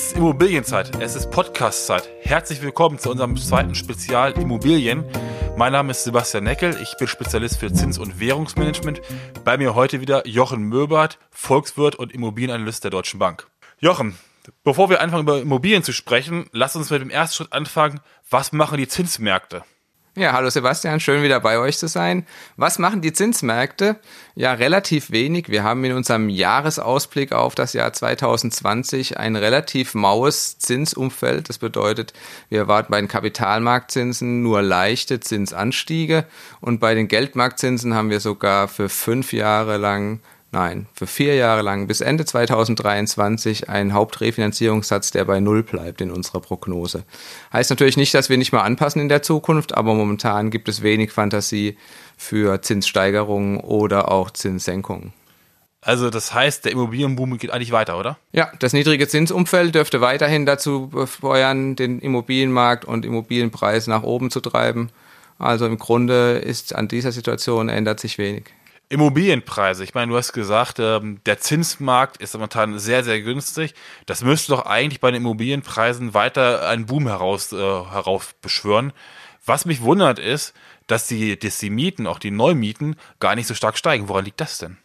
Es ist Immobilienzeit, es ist Podcastzeit. Herzlich willkommen zu unserem zweiten Spezial Immobilien. Mein Name ist Sebastian Neckel, ich bin Spezialist für Zins- und Währungsmanagement. Bei mir heute wieder Jochen Möbert, Volkswirt und Immobilienanalyst der Deutschen Bank. Jochen, bevor wir anfangen über Immobilien zu sprechen, lass uns mit dem ersten Schritt anfangen. Was machen die Zinsmärkte? Ja, hallo Sebastian, schön wieder bei euch zu sein. Was machen die Zinsmärkte? Ja, relativ wenig. Wir haben in unserem Jahresausblick auf das Jahr 2020 ein relativ maues Zinsumfeld. Das bedeutet, wir erwarten bei den Kapitalmarktzinsen nur leichte Zinsanstiege und bei den Geldmarktzinsen haben wir sogar für fünf Jahre lang Nein, für vier Jahre lang bis Ende 2023 ein Hauptrefinanzierungssatz, der bei Null bleibt in unserer Prognose. Heißt natürlich nicht, dass wir nicht mal anpassen in der Zukunft, aber momentan gibt es wenig Fantasie für Zinssteigerungen oder auch Zinssenkungen. Also das heißt, der Immobilienboom geht eigentlich weiter, oder? Ja, das niedrige Zinsumfeld dürfte weiterhin dazu befeuern, den Immobilienmarkt und Immobilienpreis nach oben zu treiben. Also im Grunde ist an dieser Situation ändert sich wenig. Immobilienpreise. Ich meine, du hast gesagt, ähm, der Zinsmarkt ist momentan sehr, sehr günstig. Das müsste doch eigentlich bei den Immobilienpreisen weiter einen Boom heraus, äh, heraufbeschwören. Was mich wundert ist, dass die, dass die Mieten, auch die Neumieten, gar nicht so stark steigen. Woran liegt das denn?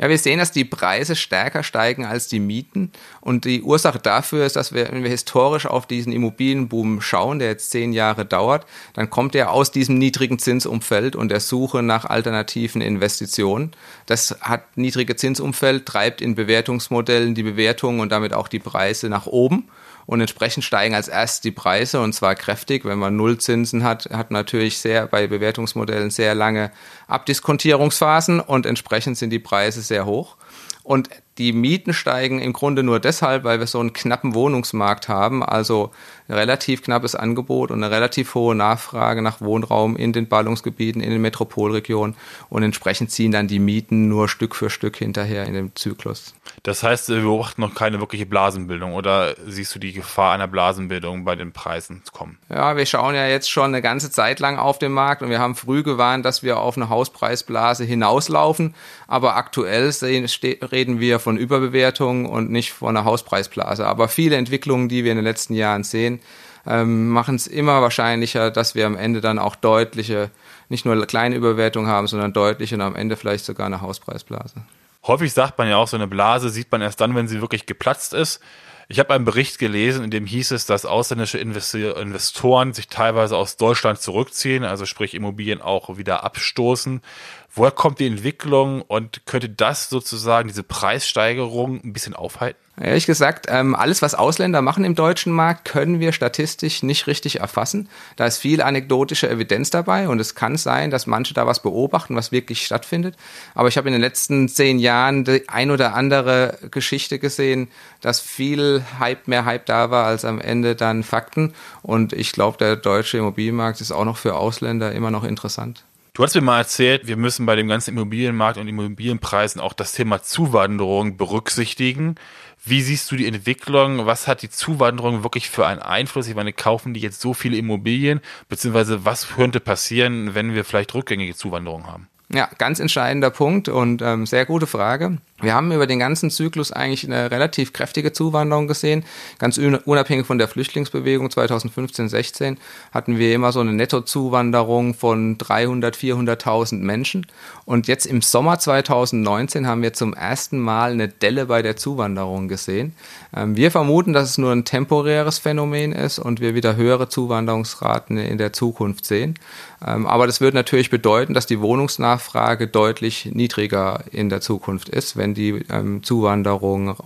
Ja, wir sehen, dass die Preise stärker steigen als die Mieten. Und die Ursache dafür ist, dass wir, wenn wir historisch auf diesen Immobilienboom schauen, der jetzt zehn Jahre dauert, dann kommt er aus diesem niedrigen Zinsumfeld und der Suche nach alternativen Investitionen. Das hat niedrige Zinsumfeld, treibt in Bewertungsmodellen die Bewertungen und damit auch die Preise nach oben und entsprechend steigen als erst die Preise und zwar kräftig. Wenn man Nullzinsen hat, hat natürlich sehr bei Bewertungsmodellen sehr lange Abdiskontierungsphasen und entsprechend sind die Preise sehr hoch. Und die Mieten steigen im Grunde nur deshalb, weil wir so einen knappen Wohnungsmarkt haben, also ein relativ knappes Angebot und eine relativ hohe Nachfrage nach Wohnraum in den Ballungsgebieten, in den Metropolregionen und entsprechend ziehen dann die Mieten nur Stück für Stück hinterher in dem Zyklus. Das heißt, wir beobachten noch keine wirkliche Blasenbildung oder siehst du die Gefahr einer Blasenbildung bei den Preisen kommen? Ja, wir schauen ja jetzt schon eine ganze Zeit lang auf den Markt und wir haben früh gewarnt, dass wir auf eine Hauspreisblase hinauslaufen, aber aktuell reden wir von von Überbewertung und nicht von einer Hauspreisblase. Aber viele Entwicklungen, die wir in den letzten Jahren sehen, ähm, machen es immer wahrscheinlicher, dass wir am Ende dann auch deutliche, nicht nur kleine Überwertungen haben, sondern deutliche und am Ende vielleicht sogar eine Hauspreisblase. Häufig sagt man ja auch, so eine Blase sieht man erst dann, wenn sie wirklich geplatzt ist. Ich habe einen Bericht gelesen, in dem hieß es, dass ausländische Investoren sich teilweise aus Deutschland zurückziehen, also sprich Immobilien auch wieder abstoßen. Woher kommt die Entwicklung und könnte das sozusagen diese Preissteigerung ein bisschen aufhalten? Ehrlich gesagt, ähm, alles, was Ausländer machen im deutschen Markt, können wir statistisch nicht richtig erfassen. Da ist viel anekdotische Evidenz dabei und es kann sein, dass manche da was beobachten, was wirklich stattfindet. Aber ich habe in den letzten zehn Jahren die ein oder andere Geschichte gesehen, dass viel Hype, mehr Hype da war als am Ende dann Fakten. Und ich glaube, der deutsche Immobilienmarkt ist auch noch für Ausländer immer noch interessant. Du hast mir mal erzählt, wir müssen bei dem ganzen Immobilienmarkt und Immobilienpreisen auch das Thema Zuwanderung berücksichtigen. Wie siehst du die Entwicklung? Was hat die Zuwanderung wirklich für einen Einfluss? Ich meine, kaufen die jetzt so viele Immobilien? Beziehungsweise was könnte passieren, wenn wir vielleicht rückgängige Zuwanderung haben? Ja, ganz entscheidender Punkt und ähm, sehr gute Frage. Wir haben über den ganzen Zyklus eigentlich eine relativ kräftige Zuwanderung gesehen. Ganz unabhängig von der Flüchtlingsbewegung 2015, 16 hatten wir immer so eine Nettozuwanderung von 300, 400.000 Menschen. Und jetzt im Sommer 2019 haben wir zum ersten Mal eine Delle bei der Zuwanderung gesehen. Ähm, wir vermuten, dass es nur ein temporäres Phänomen ist und wir wieder höhere Zuwanderungsraten in der Zukunft sehen. Ähm, aber das würde natürlich bedeuten, dass die Wohnungsnachfrage deutlich niedriger in der Zukunft ist, wenn die ähm, Zuwanderung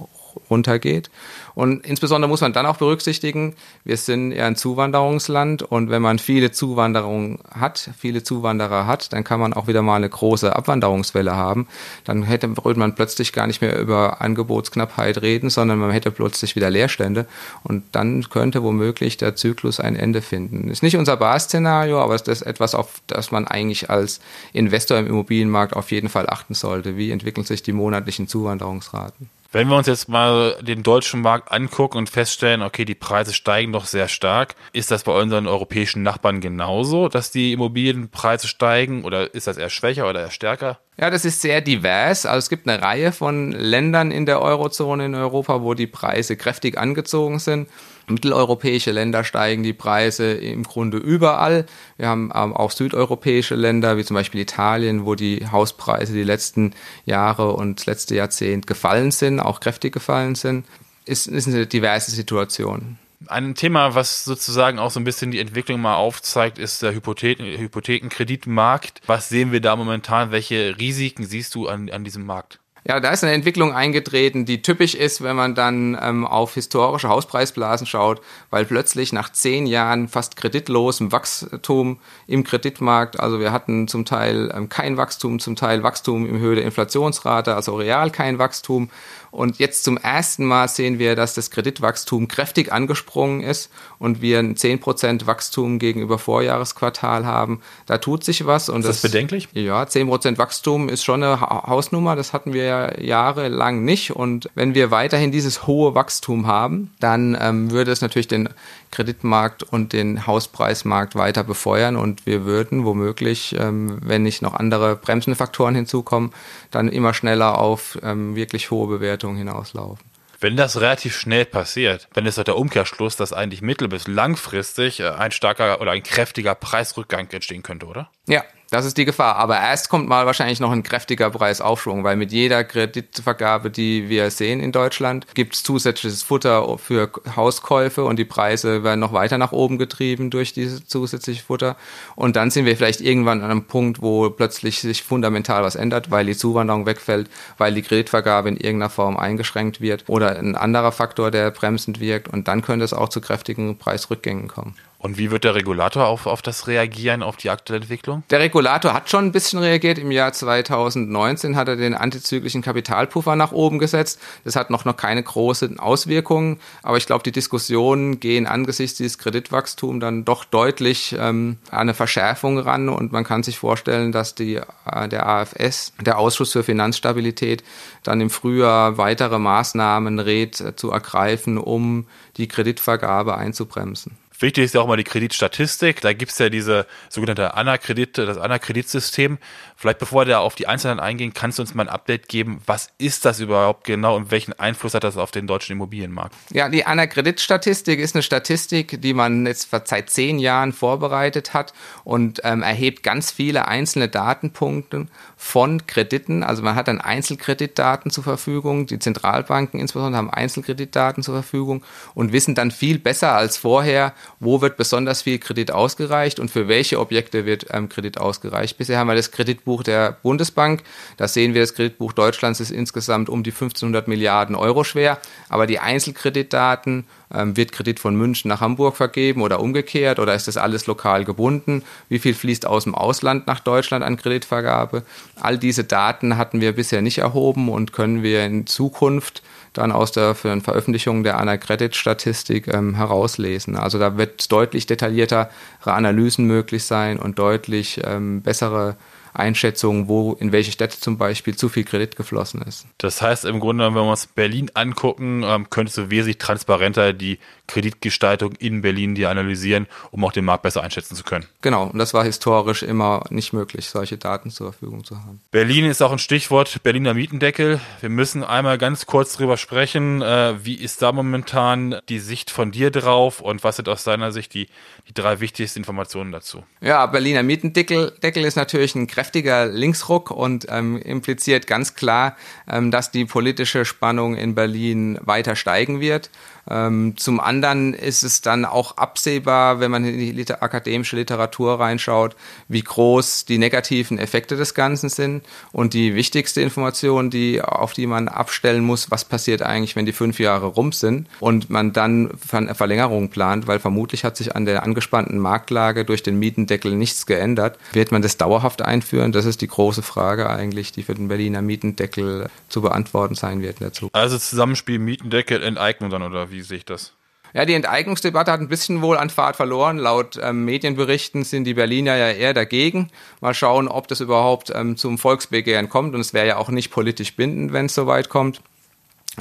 runtergeht. Und insbesondere muss man dann auch berücksichtigen, wir sind ja ein Zuwanderungsland und wenn man viele Zuwanderung hat, viele Zuwanderer hat, dann kann man auch wieder mal eine große Abwanderungswelle haben. Dann hätte würde man plötzlich gar nicht mehr über Angebotsknappheit reden, sondern man hätte plötzlich wieder Leerstände und dann könnte womöglich der Zyklus ein Ende finden. Ist nicht unser Barszenario, aber es ist etwas, auf das man eigentlich als Investor im Immobilienmarkt auf jeden Fall achten sollte. Wie entwickeln sich die monatlichen Zuwanderungsraten? Wenn wir uns jetzt mal den deutschen Markt angucken und feststellen, okay, die Preise steigen doch sehr stark, ist das bei unseren europäischen Nachbarn genauso, dass die Immobilienpreise steigen oder ist das eher schwächer oder eher stärker? Ja, das ist sehr divers. Also es gibt eine Reihe von Ländern in der Eurozone in Europa, wo die Preise kräftig angezogen sind. Mitteleuropäische Länder steigen die Preise im Grunde überall. Wir haben ähm, auch südeuropäische Länder, wie zum Beispiel Italien, wo die Hauspreise die letzten Jahre und letzte Jahrzehnt gefallen sind, auch kräftig gefallen sind. Ist, ist eine diverse Situation. Ein Thema, was sozusagen auch so ein bisschen die Entwicklung mal aufzeigt, ist der Hypotheken, Hypothekenkreditmarkt. Was sehen wir da momentan? Welche Risiken siehst du an, an diesem Markt? Ja, da ist eine Entwicklung eingetreten, die typisch ist, wenn man dann ähm, auf historische Hauspreisblasen schaut, weil plötzlich nach zehn Jahren fast kreditlosem Wachstum im Kreditmarkt, also wir hatten zum Teil ähm, kein Wachstum, zum Teil Wachstum im Höhe der Inflationsrate, also real kein Wachstum und jetzt zum ersten Mal sehen wir, dass das Kreditwachstum kräftig angesprungen ist und wir ein 10% Wachstum gegenüber Vorjahresquartal haben. Da tut sich was. Und ist das, das bedenklich? Ja, 10% Wachstum ist schon eine Hausnummer. Das hatten wir ja jahrelang nicht. Und wenn wir weiterhin dieses hohe Wachstum haben, dann ähm, würde es natürlich den Kreditmarkt und den Hauspreismarkt weiter befeuern und wir würden womöglich, ähm, wenn nicht noch andere bremsende Faktoren hinzukommen, dann immer schneller auf ähm, wirklich hohe Bewertungen hinauslaufen. Wenn das relativ schnell passiert, wenn es der Umkehrschluss, dass eigentlich mittel- bis langfristig äh, ein starker oder ein kräftiger Preisrückgang entstehen könnte, oder? Ja, das ist die Gefahr. Aber erst kommt mal wahrscheinlich noch ein kräftiger Preisaufschwung, weil mit jeder Kreditvergabe, die wir sehen in Deutschland, gibt es zusätzliches Futter für Hauskäufe und die Preise werden noch weiter nach oben getrieben durch dieses zusätzliche Futter. Und dann sind wir vielleicht irgendwann an einem Punkt, wo plötzlich sich fundamental was ändert, weil die Zuwanderung wegfällt, weil die Kreditvergabe in irgendeiner Form eingeschränkt wird oder ein anderer Faktor, der bremsend wirkt. Und dann könnte es auch zu kräftigen Preisrückgängen kommen. Und wie wird der Regulator auf, auf das reagieren, auf die aktuelle Entwicklung? Der Regulator hat schon ein bisschen reagiert. Im Jahr 2019 hat er den antizyklischen Kapitalpuffer nach oben gesetzt. Das hat noch, noch keine großen Auswirkungen. Aber ich glaube, die Diskussionen gehen angesichts dieses Kreditwachstums dann doch deutlich ähm, an eine Verschärfung ran. Und man kann sich vorstellen, dass die, äh, der AFS, der Ausschuss für Finanzstabilität, dann im Frühjahr weitere Maßnahmen rät äh, zu ergreifen, um die Kreditvergabe einzubremsen. Wichtig ist ja auch mal die Kreditstatistik. Da gibt's ja diese sogenannte Anna-Kredit, das Anna-Kreditsystem. Vielleicht bevor wir da auf die Einzelnen eingehen, kannst du uns mal ein Update geben. Was ist das überhaupt genau und welchen Einfluss hat das auf den deutschen Immobilienmarkt? Ja, die Anna-Kreditstatistik ist eine Statistik, die man jetzt seit zehn Jahren vorbereitet hat und ähm, erhebt ganz viele einzelne Datenpunkte von Krediten. Also man hat dann Einzelkreditdaten zur Verfügung. Die Zentralbanken insbesondere haben Einzelkreditdaten zur Verfügung und wissen dann viel besser als vorher, wo wird besonders viel Kredit ausgereicht und für welche Objekte wird ähm, Kredit ausgereicht. Bisher haben wir das Kreditbuch der Bundesbank. Da sehen wir, das Kreditbuch Deutschlands ist insgesamt um die 1500 Milliarden Euro schwer. Aber die Einzelkreditdaten, ähm, wird Kredit von München nach Hamburg vergeben oder umgekehrt oder ist das alles lokal gebunden? Wie viel fließt aus dem Ausland nach Deutschland an Kreditvergabe? All diese Daten hatten wir bisher nicht erhoben und können wir in Zukunft dann aus der Veröffentlichung der Anna-Credit-Statistik ähm, herauslesen. Also da wird deutlich detailliertere Analysen möglich sein und deutlich ähm, bessere Einschätzung, wo in welche Städte zum Beispiel zu viel Kredit geflossen ist. Das heißt im Grunde, wenn wir uns Berlin angucken, ähm, könntest du wesentlich transparenter die Kreditgestaltung in Berlin dir analysieren, um auch den Markt besser einschätzen zu können. Genau, und das war historisch immer nicht möglich, solche Daten zur Verfügung zu haben. Berlin ist auch ein Stichwort, Berliner Mietendeckel. Wir müssen einmal ganz kurz drüber sprechen. Äh, wie ist da momentan die Sicht von dir drauf und was sind aus deiner Sicht die, die drei wichtigsten Informationen dazu? Ja, Berliner Mietendeckel Deckel ist natürlich ein kräftiger Linksruck und ähm, impliziert ganz klar, ähm, dass die politische Spannung in Berlin weiter steigen wird. Ähm, zum anderen ist es dann auch absehbar, wenn man in die liter akademische Literatur reinschaut, wie groß die negativen Effekte des Ganzen sind. Und die wichtigste Information, die, auf die man abstellen muss, was passiert eigentlich, wenn die fünf Jahre rum sind und man dann Ver Verlängerung plant, weil vermutlich hat sich an der angespannten Marktlage durch den Mietendeckel nichts geändert. Wird man das dauerhaft einführen? Das ist die große Frage eigentlich, die für den Berliner Mietendeckel zu beantworten sein wird in der Zukunft. Also Zusammenspiel Mietendeckel, Enteignung dann oder wie sehe ich das? Ja, die Enteignungsdebatte hat ein bisschen wohl an Fahrt verloren. Laut ähm, Medienberichten sind die Berliner ja eher dagegen. Mal schauen, ob das überhaupt ähm, zum Volksbegehren kommt. Und es wäre ja auch nicht politisch bindend, wenn es soweit kommt.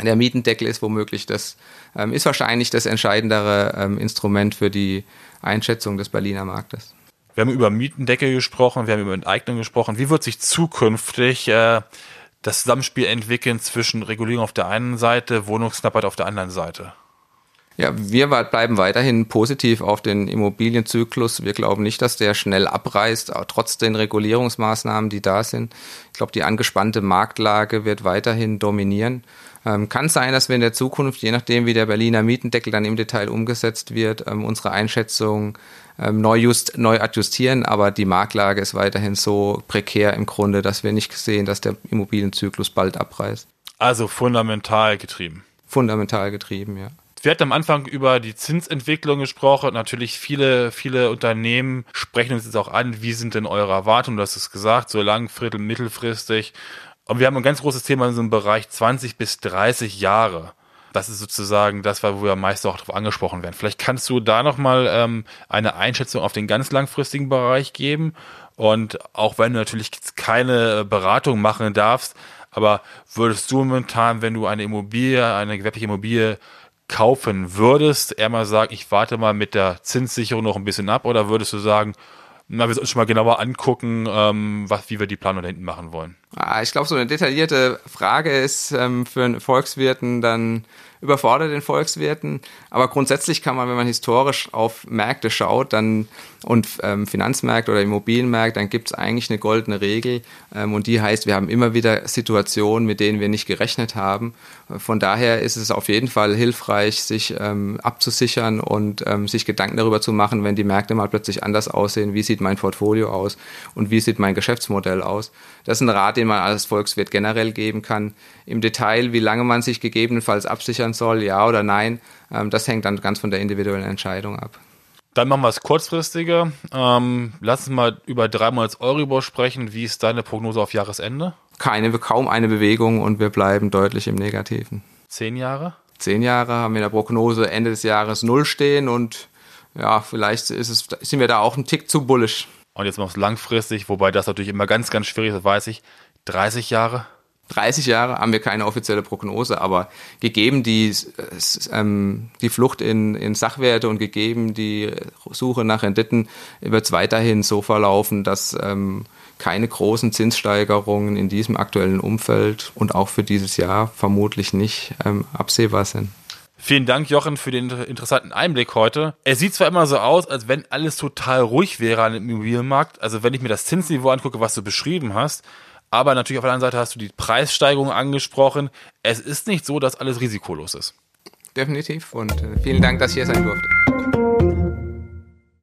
Der Mietendeckel ist womöglich das, ähm, ist wahrscheinlich das entscheidendere ähm, Instrument für die Einschätzung des Berliner Marktes. Wir haben über Mietendecke gesprochen, wir haben über Enteignung gesprochen. Wie wird sich zukünftig äh, das Zusammenspiel entwickeln zwischen Regulierung auf der einen Seite, Wohnungsknappheit auf der anderen Seite? Ja, wir bleiben weiterhin positiv auf den Immobilienzyklus. Wir glauben nicht, dass der schnell abreißt, trotz den Regulierungsmaßnahmen, die da sind. Ich glaube, die angespannte Marktlage wird weiterhin dominieren. Ähm, kann sein, dass wir in der Zukunft, je nachdem, wie der Berliner Mietendeckel dann im Detail umgesetzt wird, ähm, unsere Einschätzung ähm, neu, just, neu adjustieren, aber die Marktlage ist weiterhin so prekär im Grunde, dass wir nicht sehen, dass der Immobilienzyklus bald abreißt. Also fundamental getrieben. Fundamental getrieben, ja. Wir hatten am Anfang über die Zinsentwicklung gesprochen. Natürlich viele, viele Unternehmen sprechen uns jetzt auch an, wie sind denn eure Erwartungen? Du hast es gesagt, so langfristig, mittelfristig. Und wir haben ein ganz großes Thema in so einem Bereich 20 bis 30 Jahre. Das ist sozusagen das, wo wir meist auch darauf angesprochen werden. Vielleicht kannst du da nochmal ähm, eine Einschätzung auf den ganz langfristigen Bereich geben. Und auch wenn du natürlich keine Beratung machen darfst, aber würdest du momentan, wenn du eine Immobilie, eine gewerbliche Immobilie kaufen würdest, eher mal sagen, ich warte mal mit der Zinssicherung noch ein bisschen ab oder würdest du sagen, na, wir sollten uns schon mal genauer angucken, ähm, was, wie wir die Planung da hinten machen wollen? Ah, ich glaube, so eine detaillierte Frage ist ähm, für einen Volkswirten dann überfordert den Volkswirten. Aber grundsätzlich kann man, wenn man historisch auf Märkte schaut, dann und ähm, Finanzmärkte oder Immobilienmärkte, dann gibt es eigentlich eine goldene Regel ähm, und die heißt, wir haben immer wieder Situationen, mit denen wir nicht gerechnet haben. Von daher ist es auf jeden Fall hilfreich, sich ähm, abzusichern und ähm, sich Gedanken darüber zu machen, wenn die Märkte mal plötzlich anders aussehen, wie sieht mein Portfolio aus und wie sieht mein Geschäftsmodell aus. Das ist ein Rat, den man als Volkswirt generell geben kann. Im Detail, wie lange man sich gegebenenfalls absichern soll, ja oder nein, ähm, das hängt dann ganz von der individuellen Entscheidung ab. Dann machen wir es kurzfristiger. Ähm, lass uns mal über drei Monats Euribor sprechen. Wie ist deine Prognose auf Jahresende? Keine, kaum eine Bewegung und wir bleiben deutlich im Negativen. Zehn Jahre? Zehn Jahre haben wir in der Prognose Ende des Jahres null stehen und ja, vielleicht ist es, sind wir da auch ein Tick zu bullisch. Und jetzt du langfristig, wobei das natürlich immer ganz, ganz schwierig ist, das weiß ich. 30 Jahre? 30 Jahre haben wir keine offizielle Prognose, aber gegeben die, ähm, die Flucht in, in Sachwerte und gegeben die Suche nach Renditen wird es weiterhin so verlaufen, dass ähm, keine großen Zinssteigerungen in diesem aktuellen Umfeld und auch für dieses Jahr vermutlich nicht ähm, absehbar sind. Vielen Dank, Jochen, für den interessanten Einblick heute. Es sieht zwar immer so aus, als wenn alles total ruhig wäre an dem Immobilienmarkt. Also wenn ich mir das Zinsniveau angucke, was du beschrieben hast, aber natürlich auf der anderen Seite hast du die Preissteigerung angesprochen. Es ist nicht so, dass alles risikolos ist. Definitiv und äh, vielen Dank, dass ich hier sein durfte.